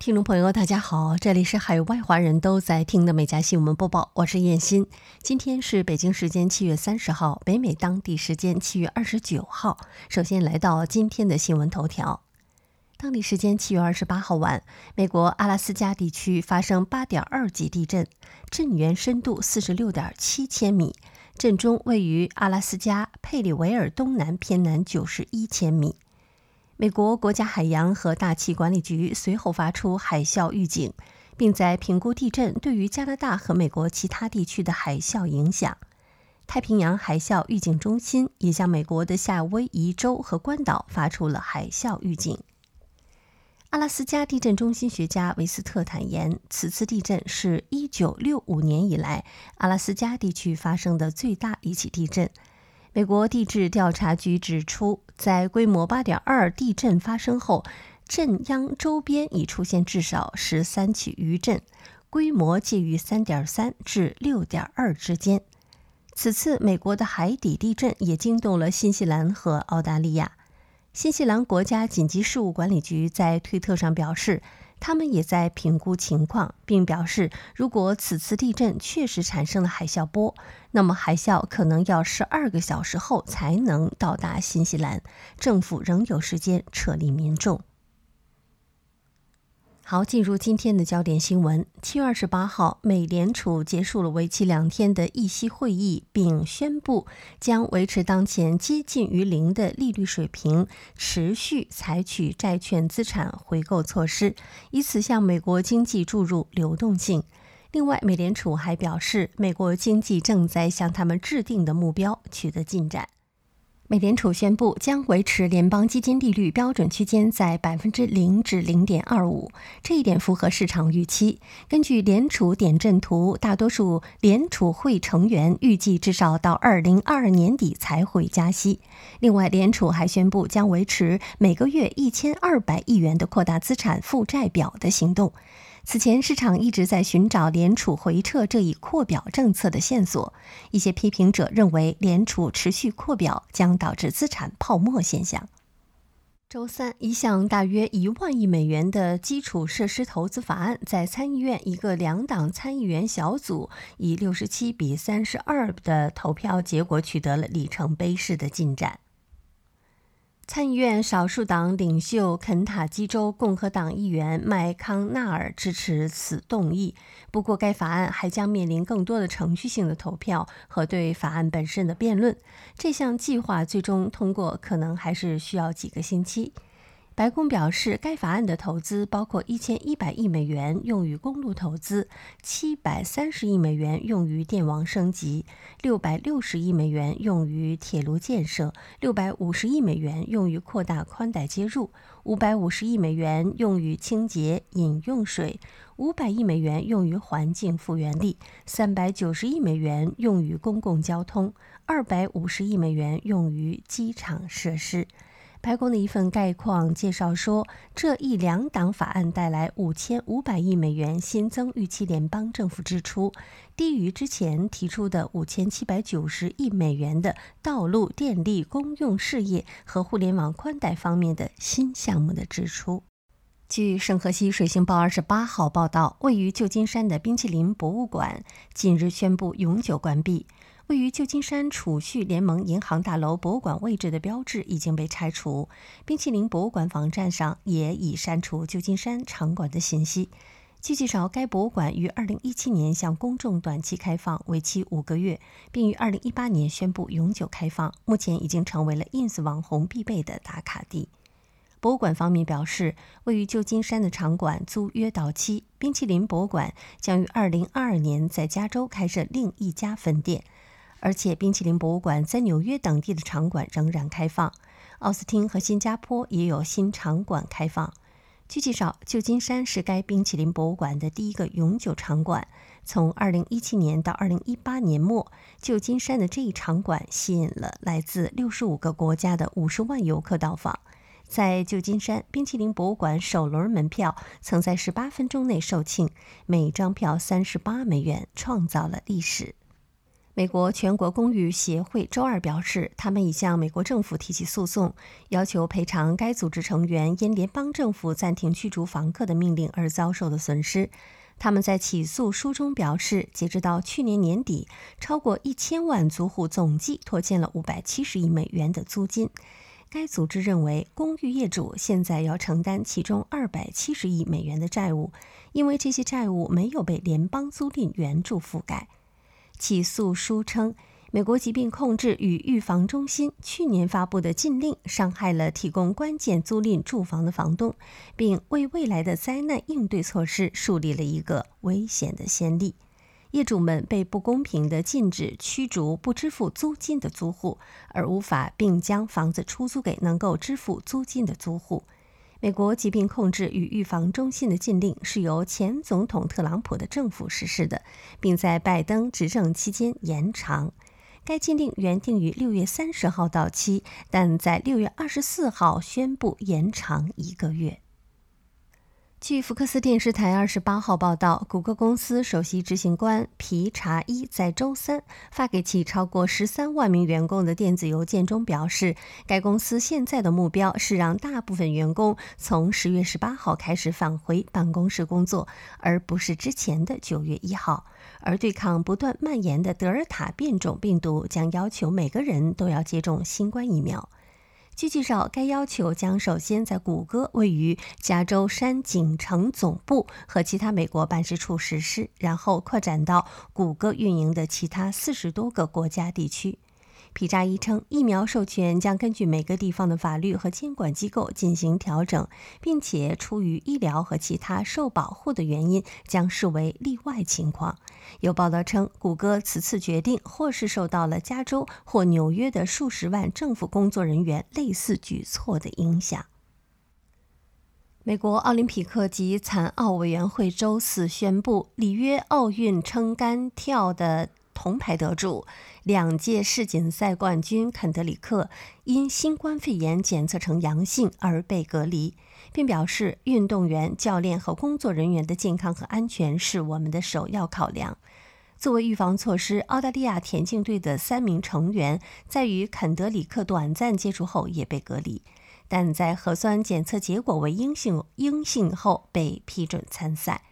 听众朋友，大家好，这里是海外华人都在听的《美家新闻播报》，我是燕欣。今天是北京时间七月三十号，北美当地时间七月二十九号。首先来到今天的新闻头条。当地时间七月二十八号晚，美国阿拉斯加地区发生八点二级地震，震源深度四十六点七千米，震中位于阿拉斯加佩里维尔东南偏南九十一千米。美国国家海洋和大气管理局随后发出海啸预警，并在评估地震对于加拿大和美国其他地区的海啸影响。太平洋海啸预警中心也向美国的夏威夷州和关岛发出了海啸预警。阿拉斯加地震中心学家维斯特坦言，此次地震是一九六五年以来阿拉斯加地区发生的最大一起地震。美国地质调查局指出，在规模8.2地震发生后，震央周边已出现至少十三起余震，规模介于3.3至6.2之间。此次美国的海底地震也惊动了新西兰和澳大利亚。新西兰国家紧急事务管理局在推特上表示。他们也在评估情况，并表示，如果此次地震确实产生了海啸波，那么海啸可能要十二个小时后才能到达新西兰，政府仍有时间撤离民众。好，进入今天的焦点新闻。七月二十八号，美联储结束了为期两天的议息会议，并宣布将维持当前接近于零的利率水平，持续采取债券资产回购措施，以此向美国经济注入流动性。另外，美联储还表示，美国经济正在向他们制定的目标取得进展。美联储宣布将维持联邦基金利率标准区间在百分之零至零点二五，这一点符合市场预期。根据联储点阵图，大多数联储会成员预计至少到二零二二年底才会加息。另外，联储还宣布将维持每个月一千二百亿元的扩大资产负债表的行动。此前，市场一直在寻找联储回撤这一扩表政策的线索。一些批评者认为，联储持续扩表将导致资产泡沫现象。周三，一项大约一万亿美元的基础设施投资法案在参议院一个两党参议员小组以六十七比三十二的投票结果取得了里程碑式的进展。参议院少数党领袖肯塔基州共和党议员麦康纳尔支持此动议，不过该法案还将面临更多的程序性的投票和对法案本身的辩论。这项计划最终通过可能还是需要几个星期。白宫表示，该法案的投资包括一千一百亿美元用于公路投资，七百三十亿美元用于电网升级，六百六十亿美元用于铁路建设，六百五十亿美元用于扩大宽带接入，五百五十亿美元用于清洁饮用水，五百亿美元用于环境复原力，三百九十亿美元用于公共交通，二百五十亿美元用于机场设施。白宫的一份概况介绍说，这一两党法案带来五千五百亿美元新增预期联邦政府支出，低于之前提出的五千七百九十亿美元的道路、电力、公用事业和互联网宽带方面的新项目的支出。据圣荷西水星报二十八号报道，位于旧金山的冰淇淋博物馆近日宣布永久关闭。位于旧金山储蓄联盟银行大楼博物馆位置的标志已经被拆除，冰淇淋博物馆网站上也已删除旧金山场馆的信息。据介绍，该博物馆于2017年向公众短期开放，为期五个月，并于2018年宣布永久开放。目前已经成为了 ins 网红必备的打卡地。博物馆方面表示，位于旧金山的场馆租约到期，冰淇淋博物馆将于2022年在加州开设另一家分店。而且，冰淇淋博物馆在纽约等地的场馆仍然开放，奥斯汀和新加坡也有新场馆开放。据介绍，旧金山是该冰淇淋博物馆的第一个永久场馆。从2017年到2018年末，旧金山的这一场馆吸引了来自65个国家的50万游客到访。在旧金山，冰淇淋博物馆首轮门票曾在18分钟内售罄，每张票38美元，创造了历史。美国全国公寓协会周二表示，他们已向美国政府提起诉讼，要求赔偿该组织成员因联邦政府暂停驱逐房客的命令而遭受的损失。他们在起诉书中表示，截止到去年年底，超过一千万租户总计拖欠了五百七十亿美元的租金。该组织认为，公寓业主现在要承担其中二百七十亿美元的债务，因为这些债务没有被联邦租赁援助覆盖。起诉书称，美国疾病控制与预防中心去年发布的禁令伤害了提供关键租赁住房的房东，并为未来的灾难应对措施树立了一个危险的先例。业主们被不公平地禁止驱逐不支付租金的租户，而无法并将房子出租给能够支付租金的租户。美国疾病控制与预防中心的禁令是由前总统特朗普的政府实施的，并在拜登执政期间延长。该禁令原定于六月三十号到期，但在六月二十四号宣布延长一个月。据福克斯电视台二十八号报道，谷歌公司首席执行官皮查伊在周三发给其超过十三万名员工的电子邮件中表示，该公司现在的目标是让大部分员工从十月十八号开始返回办公室工作，而不是之前的九月一号。而对抗不断蔓延的德尔塔变种病毒将要求每个人都要接种新冠疫苗。据介绍，该要求将首先在谷歌位于加州山景城总部和其他美国办事处实施，然后扩展到谷歌运营的其他四十多个国家地区。皮扎伊称，疫苗授权将根据每个地方的法律和监管机构进行调整，并且出于医疗和其他受保护的原因，将视为例外情况。有报道称，谷歌此次决定或是受到了加州或纽约的数十万政府工作人员类似举措的影响。美国奥林匹克及残奥委员会周四宣布，里约奥运撑杆跳的。铜牌得主、两届世锦赛冠军肯德里克因新冠肺炎检测呈阳性而被隔离，并表示运动员、教练和工作人员的健康和安全是我们的首要考量。作为预防措施，澳大利亚田径队的三名成员在与肯德里克短暂接触后也被隔离，但在核酸检测结果为阴性阴性后被批准参赛。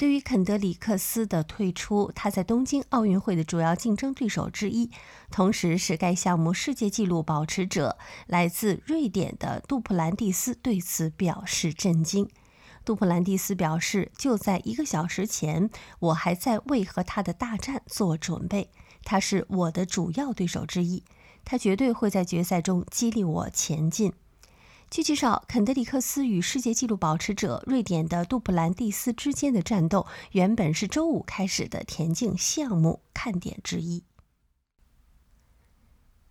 对于肯德里克斯的退出，他在东京奥运会的主要竞争对手之一，同时是该项目世界纪录保持者，来自瑞典的杜普兰蒂斯对此表示震惊。杜普兰蒂斯表示：“就在一个小时前，我还在为和他的大战做准备。他是我的主要对手之一，他绝对会在决赛中激励我前进。”据介绍，肯德里克斯与世界纪录保持者瑞典的杜普兰蒂斯之间的战斗，原本是周五开始的田径项目看点之一。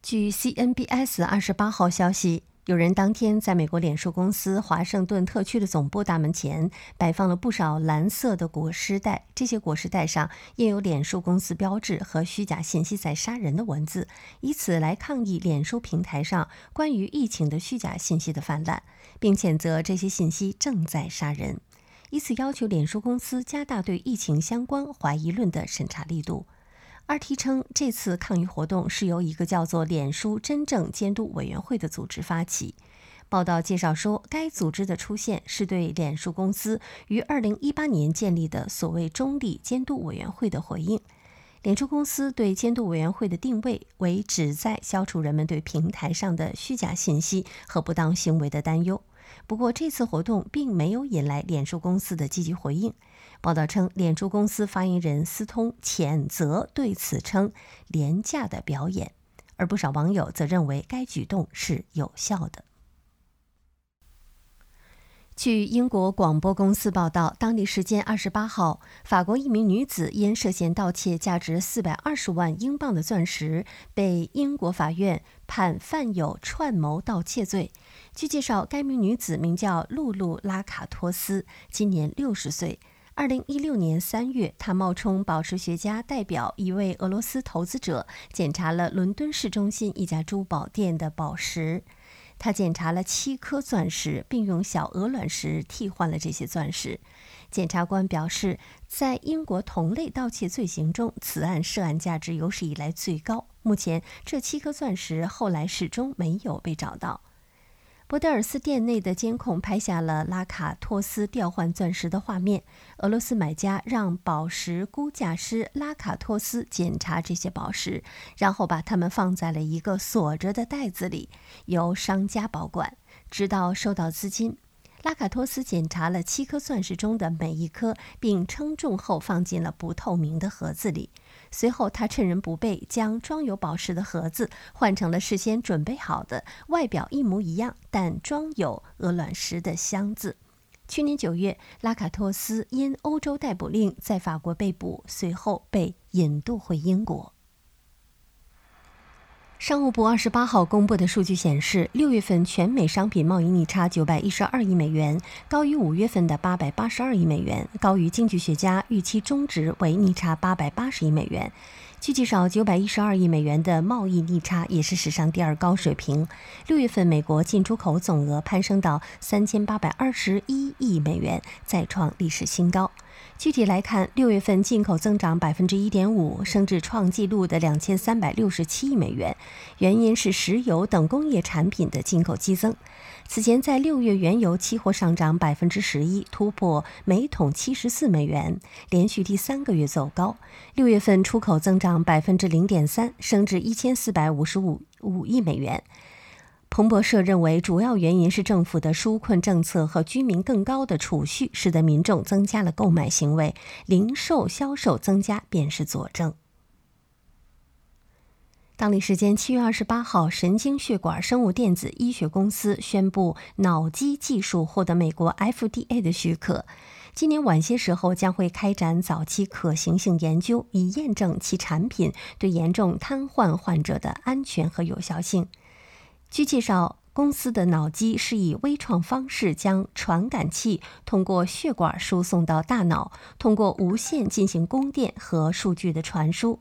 据 CNBS 二十八号消息。有人当天在美国脸书公司华盛顿特区的总部大门前摆放了不少蓝色的裹尸袋，这些裹尸袋上印有脸书公司标志和“虚假信息在杀人”的文字，以此来抗议脸书平台上关于疫情的虚假信息的泛滥，并谴责这些信息正在杀人，以此要求脸书公司加大对疫情相关怀疑论的审查力度。RT 称，这次抗议活动是由一个叫做“脸书真正监督委员会”的组织发起。报道介绍说，该组织的出现是对脸书公司于2018年建立的所谓中立监督委员会的回应。脸书公司对监督委员会的定位为旨在消除人们对平台上的虚假信息和不当行为的担忧。不过，这次活动并没有引来脸书公司的积极回应。报道称，脸书公司发言人斯通谴责对此称“廉价的表演”，而不少网友则认为该举动是有效的。据英国广播公司报道，当地时间二十八号，法国一名女子因涉嫌盗窃价值四百二十万英镑的钻石，被英国法院判犯有串谋盗窃罪。据介绍，该名女子名叫露露·拉卡托斯，今年六十岁。二零一六年三月，他冒充宝石学家，代表一位俄罗斯投资者，检查了伦敦市中心一家珠宝店的宝石。他检查了七颗钻石，并用小鹅卵石替换了这些钻石。检察官表示，在英国同类盗窃罪行中，此案涉案价值有史以来最高。目前，这七颗钻石后来始终没有被找到。博德尔斯店内的监控拍下了拉卡托斯调换钻石的画面。俄罗斯买家让宝石估价师拉卡托斯检查这些宝石，然后把它们放在了一个锁着的袋子里，由商家保管，直到收到资金。拉卡托斯检查了七颗钻石中的每一颗，并称重后放进了不透明的盒子里。随后，他趁人不备，将装有宝石的盒子换成了事先准备好的、外表一模一样但装有鹅卵石的箱子。去年九月，拉卡托斯因欧洲逮捕令在法国被捕，随后被引渡回英国。商务部二十八号公布的数据显示，六月份全美商品贸易逆差九百一十二亿美元，高于五月份的八百八十二亿美元，高于经济学家预期中值为逆差八百八十亿美元。据介绍，九百一十二亿美元的贸易逆差也是史上第二高水平。六月份美国进出口总额攀升到三千八百二十一亿美元，再创历史新高。具体来看，六月份进口增长百分之一点五，升至创纪录的两千三百六十七亿美元，原因是石油等工业产品的进口激增。此前，在六月原油期货上涨百分之十一，突破每桶七十四美元，连续第三个月走高。六月份出口增长百分之零点三，升至一千四百五十五五亿美元。彭博社认为，主要原因是政府的纾困政策和居民更高的储蓄，使得民众增加了购买行为，零售销售增加便是佐证。当地时间七月二十八号，神经血管生物电子医学公司宣布，脑机技术获得美国 FDA 的许可。今年晚些时候将会开展早期可行性研究，以验证其产品对严重瘫痪患者的安全和有效性。据介绍，公司的脑机是以微创方式将传感器通过血管输送到大脑，通过无线进行供电和数据的传输。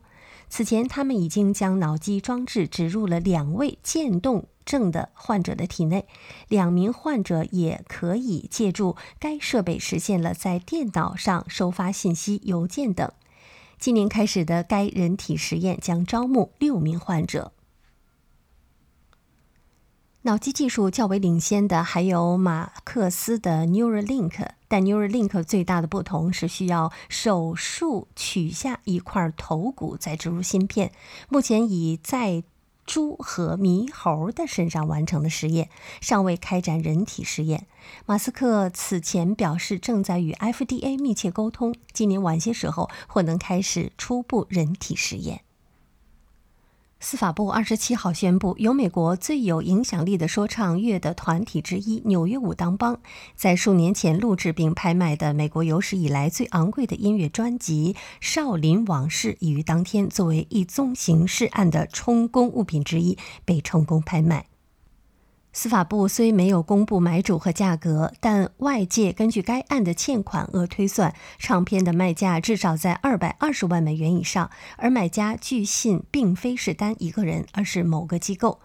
此前，他们已经将脑机装置植入了两位渐冻症的患者的体内，两名患者也可以借助该设备实现了在电脑上收发信息、邮件等。今年开始的该人体实验将招募六名患者。脑机技术较为领先的还有马克思的 Neuralink，但 Neuralink 最大的不同是需要手术取下一块头骨再植入芯片。目前已在猪和猕猴的身上完成的实验，尚未开展人体实验。马斯克此前表示，正在与 FDA 密切沟通，今年晚些时候或能开始初步人体实验。司法部二十七号宣布，由美国最有影响力的说唱乐的团体之一纽约武当帮，在数年前录制并拍卖的美国有史以来最昂贵的音乐专辑《少林往事》，已于当天作为一宗刑事案的充公物品之一被成功拍卖。司法部虽没有公布买主和价格，但外界根据该案的欠款额推算，唱片的卖价至少在二百二十万美元以上，而买家据信并非是单一个人，而是某个机构。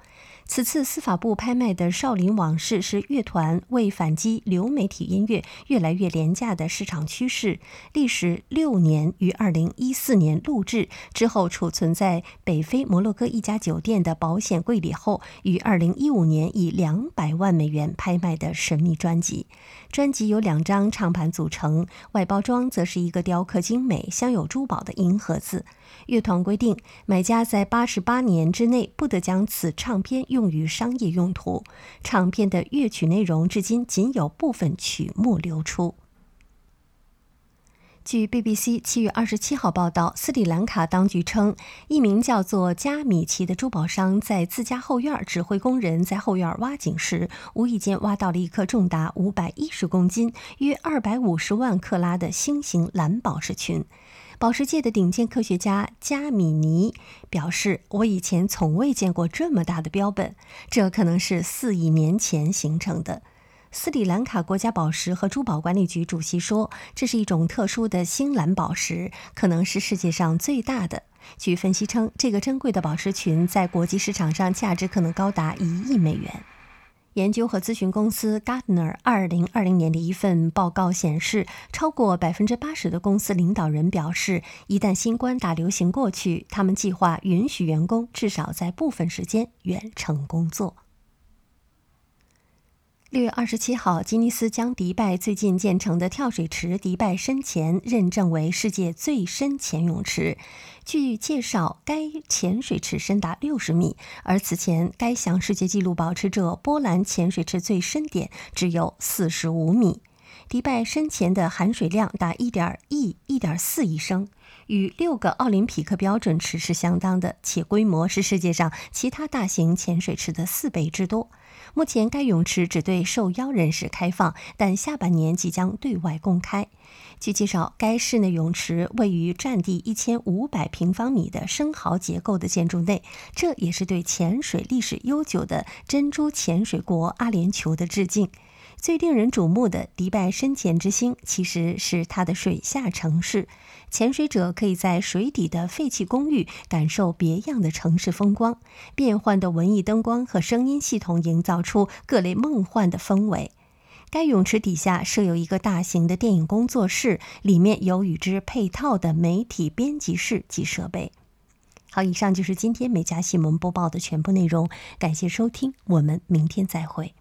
此次司法部拍卖的《少林往事》是乐团为反击流媒体音乐越来越廉价的市场趋势，历时六年，于二零一四年录制之后储存在北非摩洛哥一家酒店的保险柜里后，于二零一五年以两百万美元拍卖的神秘专辑。专辑由两张唱盘组成，外包装则是一个雕刻精美、镶有珠宝的银盒子。乐团规定，买家在八十八年之内不得将此唱片用于商业用途。唱片的乐曲内容至今仅有部分曲目流出。据 BBC 七月二十七号报道，斯里兰卡当局称，一名叫做加米奇的珠宝商在自家后院指挥工人在后院挖井时，无意间挖到了一颗重达五百一十公斤、约二百五十万克拉的星形蓝宝石群。宝石界的顶尖科学家加米尼表示：“我以前从未见过这么大的标本，这可能是四亿年前形成的。”斯里兰卡国家宝石和珠宝管理局主席说：“这是一种特殊的星蓝宝石，可能是世界上最大的。”据分析称，这个珍贵的宝石群在国际市场上价值可能高达一亿美元。研究和咨询公司 Gartner 二零二零年的一份报告显示，超过百分之八十的公司领导人表示，一旦新冠大流行过去，他们计划允许员工至少在部分时间远程工作。六月二十七号，吉尼斯将迪拜最近建成的跳水池迪拜深潜认证为世界最深潜泳池。据介绍，该潜水池深达六十米，而此前该项世界纪录保持者波兰潜水池最深点只有四十五米。迪拜深潜的含水量达一点一一点四亿升，与六个奥林匹克标准池是相当的，且规模是世界上其他大型潜水池的四倍之多。目前，该泳池只对受邀人士开放，但下半年即将对外公开。据介绍，该室内泳池位于占地一千五百平方米的生蚝结构的建筑内，这也是对潜水历史悠久的珍珠潜水国阿联酋的致敬。最令人瞩目的迪拜深潜之星，其实是它的水下城市。潜水者可以在水底的废弃公寓感受别样的城市风光，变换的文艺灯光和声音系统营造出各类梦幻的氛围。该泳池底下设有一个大型的电影工作室，里面有与之配套的媒体编辑室及设备。好，以上就是今天美家新闻播报的全部内容，感谢收听，我们明天再会。